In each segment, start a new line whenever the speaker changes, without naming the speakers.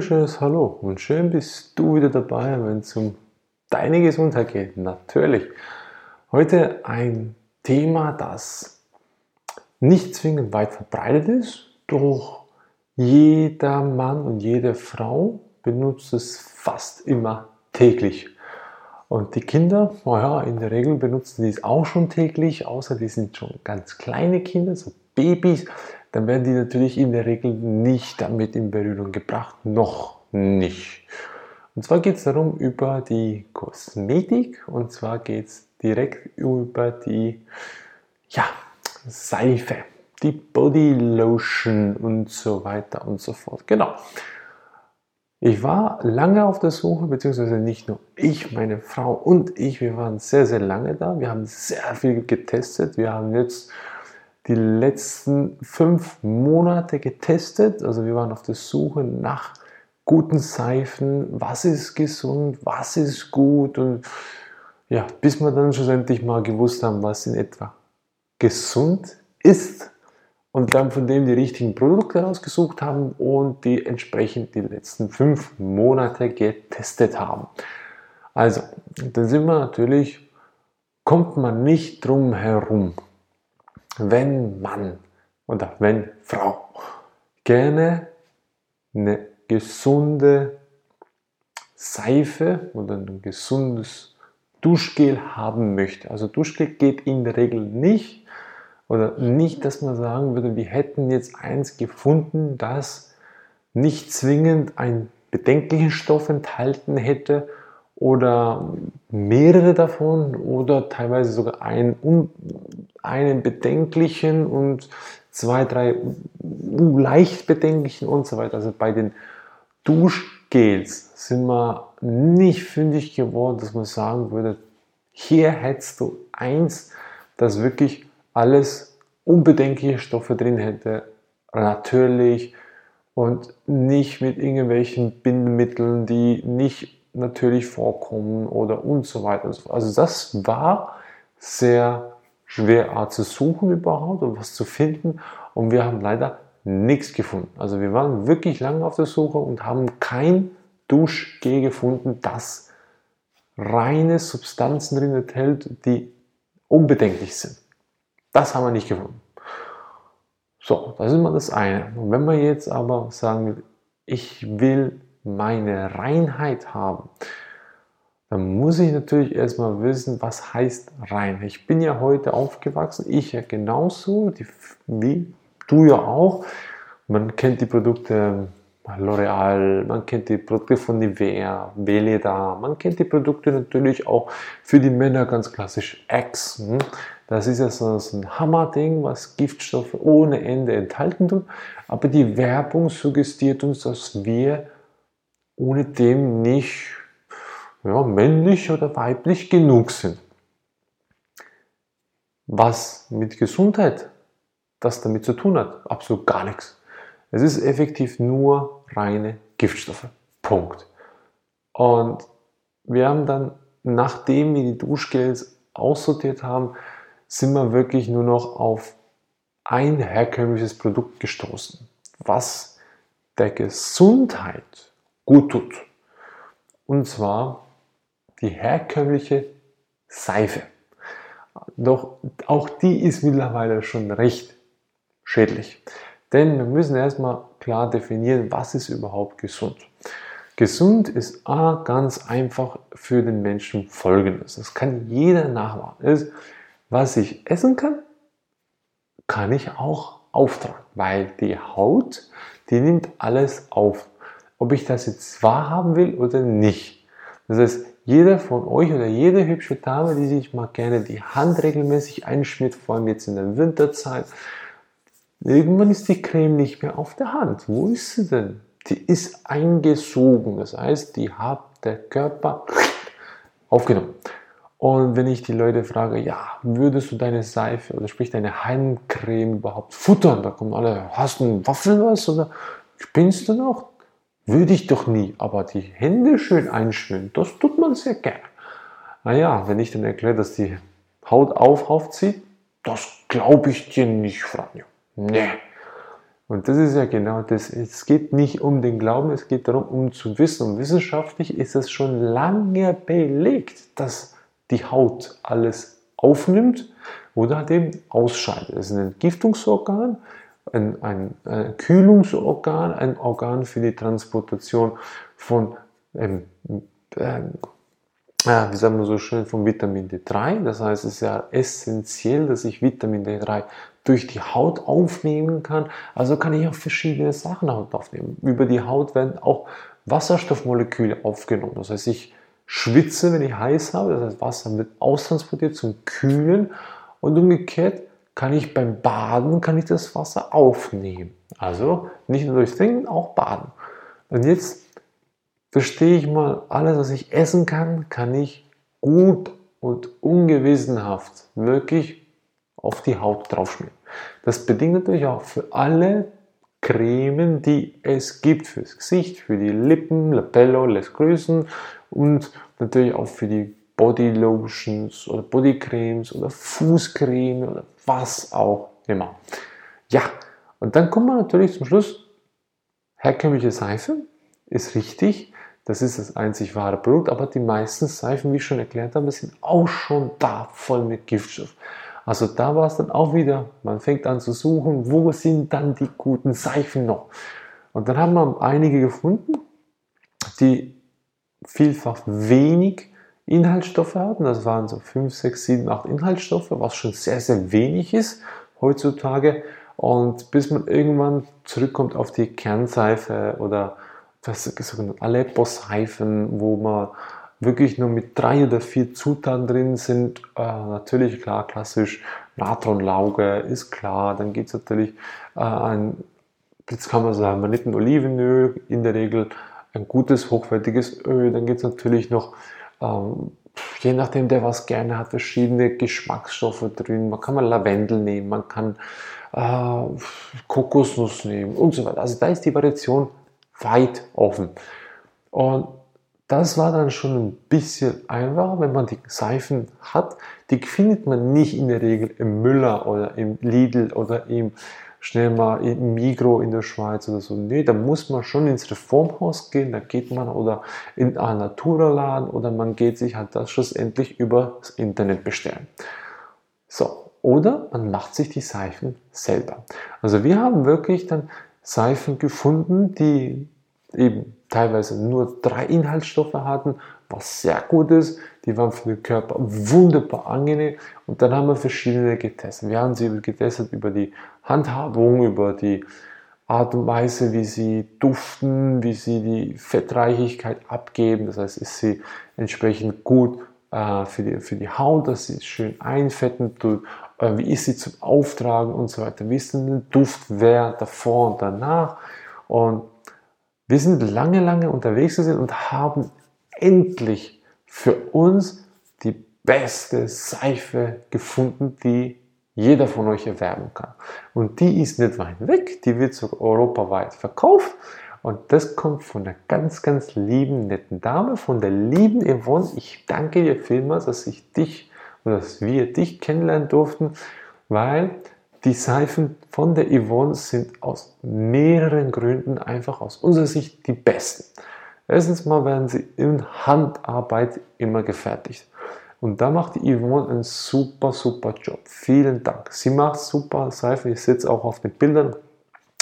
wunderschönes Hallo und schön bist du wieder dabei, wenn es um deine Gesundheit geht. Natürlich. Heute ein Thema, das nicht zwingend weit verbreitet ist, doch jeder Mann und jede Frau benutzt es fast immer täglich. Und die Kinder, naja, in der Regel benutzen die es auch schon täglich, außer die sind schon ganz kleine Kinder, so Babys dann werden die natürlich in der Regel nicht damit in Berührung gebracht, noch nicht. Und zwar geht es darum über die Kosmetik und zwar geht es direkt über die ja, Seife, die Body Lotion und so weiter und so fort. Genau. Ich war lange auf der Suche, beziehungsweise nicht nur ich, meine Frau und ich, wir waren sehr, sehr lange da. Wir haben sehr viel getestet. Wir haben jetzt die letzten fünf Monate getestet. Also wir waren auf der Suche nach guten Seifen, was ist gesund, was ist gut und ja, bis wir dann schlussendlich mal gewusst haben, was in etwa gesund ist und dann von dem die richtigen Produkte rausgesucht haben und die entsprechend die letzten fünf Monate getestet haben. Also, dann sind wir natürlich, kommt man nicht drum herum, wenn Mann oder wenn Frau gerne eine gesunde Seife oder ein gesundes Duschgel haben möchte. Also Duschgel geht in der Regel nicht oder nicht, dass man sagen würde, wir hätten jetzt eins gefunden, das nicht zwingend einen bedenklichen Stoff enthalten hätte oder mehrere davon oder teilweise sogar einen, einen bedenklichen und zwei, drei leicht bedenklichen und so weiter. Also bei den Duschgels sind wir nicht fündig geworden, dass man sagen würde, hier hättest du eins, das wirklich alles unbedenkliche Stoffe drin hätte, natürlich und nicht mit irgendwelchen Bindemitteln, die nicht natürlich vorkommen oder und so weiter. Also das war sehr schwer zu suchen überhaupt und was zu finden und wir haben leider nichts gefunden. Also wir waren wirklich lange auf der Suche und haben kein Duschgel gefunden, das reine Substanzen drin enthält, die unbedenklich sind. Das haben wir nicht gefunden. So, das ist immer das eine. Und wenn man jetzt aber sagen ich will meine Reinheit haben, dann muss ich natürlich erstmal wissen, was heißt rein. Ich bin ja heute aufgewachsen, ich ja genauso, die, wie du ja auch. Man kennt die Produkte L'Oreal, man kennt die Produkte von Nivea, Veleda, man kennt die Produkte natürlich auch für die Männer ganz klassisch X. Hm? Das ist ja so ein Hammerding, was Giftstoffe ohne Ende enthalten tut. Aber die Werbung suggestiert uns, dass wir ohne dem nicht ja, männlich oder weiblich genug sind. Was mit Gesundheit das damit zu tun hat? Absolut gar nichts. Es ist effektiv nur reine Giftstoffe. Punkt. Und wir haben dann, nachdem wir die Duschgels aussortiert haben, sind wir wirklich nur noch auf ein herkömmliches Produkt gestoßen, was der Gesundheit gut tut. Und zwar die herkömmliche Seife. Doch auch die ist mittlerweile schon recht schädlich. Denn wir müssen erstmal klar definieren, was ist überhaupt gesund. Gesund ist A, ganz einfach für den Menschen folgendes. Das kann jeder nachmachen. Ist, was ich essen kann, kann ich auch auftragen, weil die Haut, die nimmt alles auf ob ich das jetzt wahrhaben will oder nicht. Das heißt, jeder von euch oder jede hübsche Dame, die sich mal gerne die Hand regelmäßig einschmiert, vor allem jetzt in der Winterzeit, irgendwann ist die Creme nicht mehr auf der Hand. Wo ist sie denn? Die ist eingesogen. Das heißt, die hat der Körper aufgenommen. Und wenn ich die Leute frage, ja, würdest du deine Seife oder sprich deine Handcreme überhaupt futtern? Da kommen alle, hast du einen Waffel was oder spinnst du noch? Würde ich doch nie, aber die Hände schön einschmieren, das tut man sehr gerne. Naja, wenn ich dann erkläre, dass die Haut auf aufzieht, das glaube ich dir nicht, Franjo. Nee. Und das ist ja genau das. Es geht nicht um den Glauben, es geht darum, um zu wissen. Und wissenschaftlich ist es schon lange belegt, dass die Haut alles aufnimmt oder eben ausscheidet. Es ist ein Entgiftungsorgan, ein, ein, ein, Kühlungsorgan, ein Organ für die Transportation von, ähm, äh, wie sagen wir so schön, von Vitamin D3. Das heißt, es ist ja essentiell, dass ich Vitamin D3 durch die Haut aufnehmen kann. Also kann ich auch verschiedene Sachen aufnehmen. Über die Haut werden auch Wasserstoffmoleküle aufgenommen. Das heißt, ich schwitze, wenn ich heiß habe. Das heißt, Wasser wird austransportiert zum Kühlen. Und umgekehrt kann ich beim Baden kann ich das Wasser aufnehmen. Also nicht nur durch Trinken, auch baden. Und jetzt verstehe ich mal, alles, was ich essen kann, kann ich gut und ungewissenhaft wirklich auf die Haut draufschmieren. Das bedingt natürlich auch für alle Cremen, die es gibt fürs Gesicht, für die Lippen, Labello lässt grüßen und natürlich auch für die Body Lotions oder Bodycremes oder Fußcreme oder was auch immer. Ja, und dann kommt man natürlich zum Schluss, herkömmliche Seife ist richtig, das ist das einzig wahre Produkt, aber die meisten Seifen, wie ich schon erklärt habe, sind auch schon da voll mit Giftstoff. Also da war es dann auch wieder, man fängt an zu suchen, wo sind dann die guten Seifen noch? Und dann haben wir einige gefunden, die vielfach wenig Inhaltsstoffe hatten. Das waren so 5, 6, 7, 8 Inhaltsstoffe, was schon sehr, sehr wenig ist heutzutage. Und bis man irgendwann zurückkommt auf die Kernseife oder das sogenannte Aleppo-Seifen, wo man wirklich nur mit drei oder vier Zutaten drin sind. Äh, natürlich klar, klassisch Natronlauge ist klar. Dann gibt es natürlich äh, ein, jetzt kann man sagen, man nimmt ein Olivenöl, in der Regel ein gutes, hochwertiges Öl. Dann gibt es natürlich noch ähm, je nachdem, der was gerne hat, verschiedene Geschmacksstoffe drin. Man kann mal Lavendel nehmen, man kann äh, Kokosnuss nehmen und so weiter. Also da ist die Variation weit offen. Und das war dann schon ein bisschen einfacher, wenn man die Seifen hat. Die findet man nicht in der Regel im Müller oder im Lidl oder im schnell mal im Migro in der Schweiz oder so. Nee, da muss man schon ins Reformhaus gehen, da geht man oder in einen Naturaladen oder man geht sich halt das schlussendlich über das Internet bestellen. So, oder man macht sich die Seifen selber. Also wir haben wirklich dann Seifen gefunden, die eben teilweise nur drei Inhaltsstoffe hatten, was sehr gut ist. Die waren für den Körper wunderbar angenehm. Und dann haben wir verschiedene getestet. Wir haben sie getestet über die Handhabung, über die Art und Weise, wie sie duften, wie sie die Fettreichigkeit abgeben. Das heißt, ist sie entsprechend gut äh, für, die, für die Haut, dass sie schön einfetten tut. Äh, wie ist sie zum Auftragen und so weiter. Denn der Duftwert davor und danach? Und wir sind lange, lange unterwegs gewesen und haben endlich für uns die beste Seife gefunden, die jeder von euch erwerben kann. Und die ist nicht weit weg, die wird sogar europaweit verkauft. Und das kommt von einer ganz, ganz lieben, netten Dame, von der lieben Yvonne. Ich danke dir vielmals, dass ich dich oder dass wir dich kennenlernen durften, weil die Seifen von der Yvonne sind aus mehreren Gründen einfach aus unserer Sicht die besten. Erstens mal werden sie in Handarbeit immer gefertigt. Und da macht die Yvonne einen super, super Job. Vielen Dank. Sie macht super Seifen. Ich sitze auch auf den Bildern,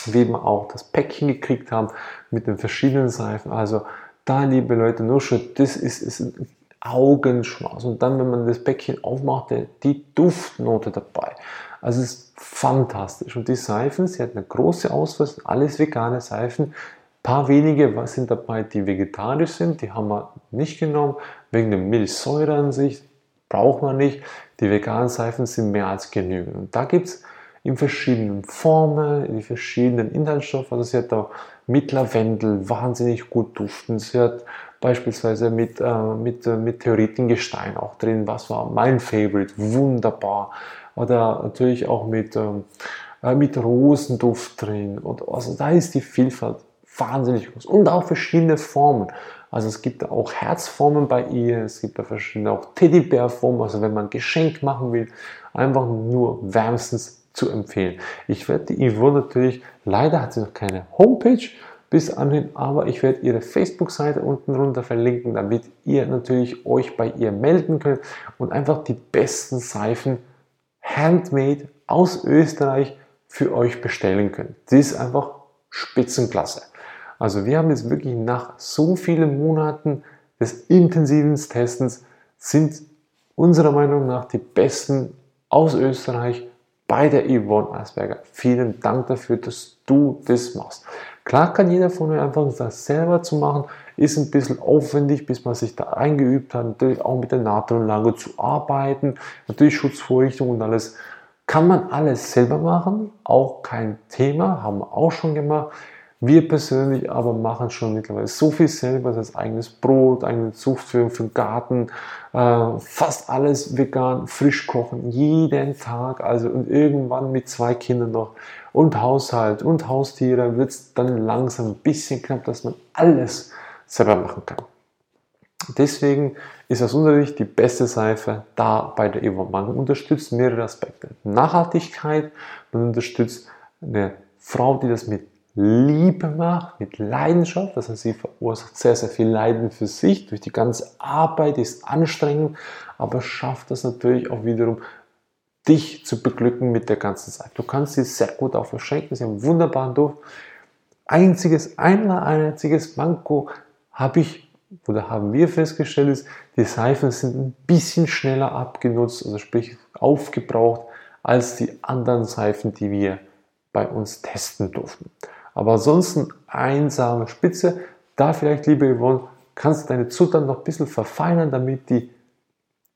wie wir auch das Päckchen gekriegt haben mit den verschiedenen Seifen. Also da, liebe Leute, nur schon, das ist, ist ein Augenschmaus. Und dann, wenn man das Päckchen aufmacht, die Duftnote dabei. Also es ist fantastisch. Und die Seifen, sie hat eine große Auswahl, alles vegane Seifen. Ein paar wenige sind dabei, die vegetarisch sind, die haben wir nicht genommen, wegen der Milchsäure an sich, braucht man nicht. Die veganen Seifen sind mehr als genügend. Und da gibt es in verschiedenen Formen, in verschiedenen Inhaltsstoffen. Also sie hat auch mit Lavendel wahnsinnig gut duften. Sie hat beispielsweise mit, äh, mit äh, Meteoritengestein auch drin, was war mein Favorite, wunderbar oder natürlich auch mit, ähm, äh, mit Rosenduft drin. Und also da ist die Vielfalt wahnsinnig groß und auch verschiedene Formen. Also es gibt auch Herzformen bei ihr, es gibt da verschiedene auch Teddybärformen, also wenn man Geschenk machen will, einfach nur wärmstens zu empfehlen. Ich werde die Yvonne natürlich, leider hat sie noch keine Homepage bis anhin, aber ich werde ihre Facebook-Seite unten runter verlinken, damit ihr natürlich euch bei ihr melden könnt und einfach die besten Seifen handmade aus Österreich für euch bestellen könnt. Sie ist einfach Spitzenklasse. Also wir haben jetzt wirklich nach so vielen Monaten des intensiven Testens sind unserer Meinung nach die besten aus Österreich bei der Yvonne Asperger. Vielen Dank dafür, dass du das machst. Klar kann jeder von euch einfach das selber zu machen, ist ein bisschen aufwendig, bis man sich da eingeübt hat, natürlich auch mit der Natronlage zu arbeiten, natürlich Schutzvorrichtung und alles. Kann man alles selber machen, auch kein Thema, haben wir auch schon gemacht. Wir persönlich aber machen schon mittlerweile so viel selber, das eigenes Brot, eigene Zucht für, für den Garten, äh, fast alles vegan, frisch kochen, jeden Tag, also und irgendwann mit zwei Kindern noch und Haushalt und Haustiere wird es dann langsam ein bisschen knapp, dass man alles selber machen kann. Deswegen ist aus unserer Sicht die beste Seife da bei der Evo. Man unterstützt mehrere Aspekte. Nachhaltigkeit, man unterstützt eine Frau, die das mit Liebe macht, mit Leidenschaft. Das heißt, sie verursacht sehr, sehr viel Leiden für sich. Durch die ganze Arbeit ist anstrengend, aber schafft das natürlich auch wiederum, dich zu beglücken mit der ganzen Zeit. Du kannst sie sehr gut auch verschenken. Sie haben einen wunderbaren Duft. Einziges, ein einziges Manko habe ich oder haben wir festgestellt, ist, die Seifen sind ein bisschen schneller abgenutzt, also sprich aufgebraucht, als die anderen Seifen, die wir bei uns testen durften. Aber ansonsten einsame Spitze. Da vielleicht, liebe Yvonne, kannst du deine Zutaten noch ein bisschen verfeinern, damit die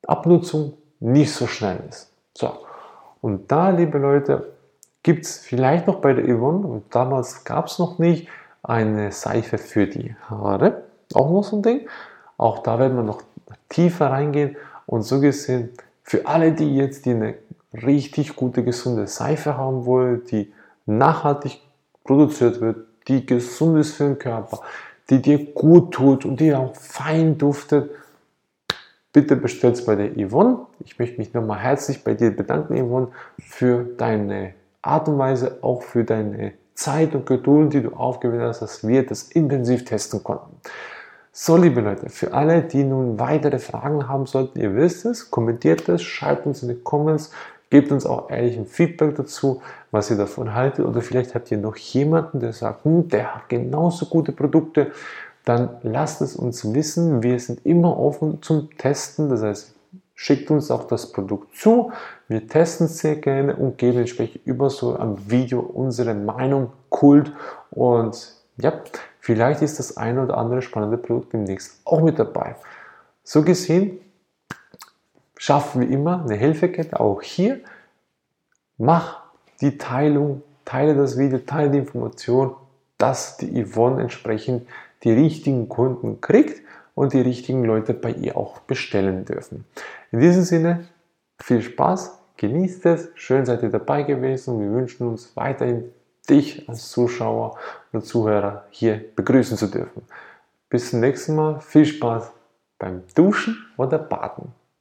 Abnutzung nicht so schnell ist. So, und da, liebe Leute, gibt es vielleicht noch bei der Yvonne, und damals gab es noch nicht, eine Seife für die Haare. Auch noch so ein Ding. Auch da werden wir noch tiefer reingehen. Und so gesehen, für alle, die jetzt die eine richtig gute, gesunde Seife haben wollen, die nachhaltig produziert wird, die gesund ist für den Körper, die dir gut tut und die auch fein duftet, bitte bestellt es bei der Yvonne. Ich möchte mich nochmal herzlich bei dir bedanken, Yvonne, für deine Art und Weise, auch für deine Zeit und Geduld, die du aufgewendet hast, dass wir das intensiv testen konnten. So, liebe Leute, für alle, die nun weitere Fragen haben sollten, ihr wisst es, kommentiert es, schreibt uns in die Comments, Gebt uns auch ehrlich ein Feedback dazu, was ihr davon haltet. Oder vielleicht habt ihr noch jemanden, der sagt, hm, der hat genauso gute Produkte. Dann lasst es uns wissen. Wir sind immer offen zum Testen. Das heißt, schickt uns auch das Produkt zu. Wir testen es sehr gerne und geben entsprechend über so ein Video unsere Meinung kult. Und ja, vielleicht ist das ein oder andere spannende Produkt demnächst auch mit dabei. So gesehen, schaffen wie immer eine Hilfekette, auch hier. Mach die Teilung, teile das Video, teile die Information, dass die Yvonne entsprechend die richtigen Kunden kriegt und die richtigen Leute bei ihr auch bestellen dürfen. In diesem Sinne, viel Spaß, genießt es, schön seid ihr dabei gewesen und wir wünschen uns weiterhin dich als Zuschauer und Zuhörer hier begrüßen zu dürfen. Bis zum nächsten Mal, viel Spaß beim Duschen oder Baden.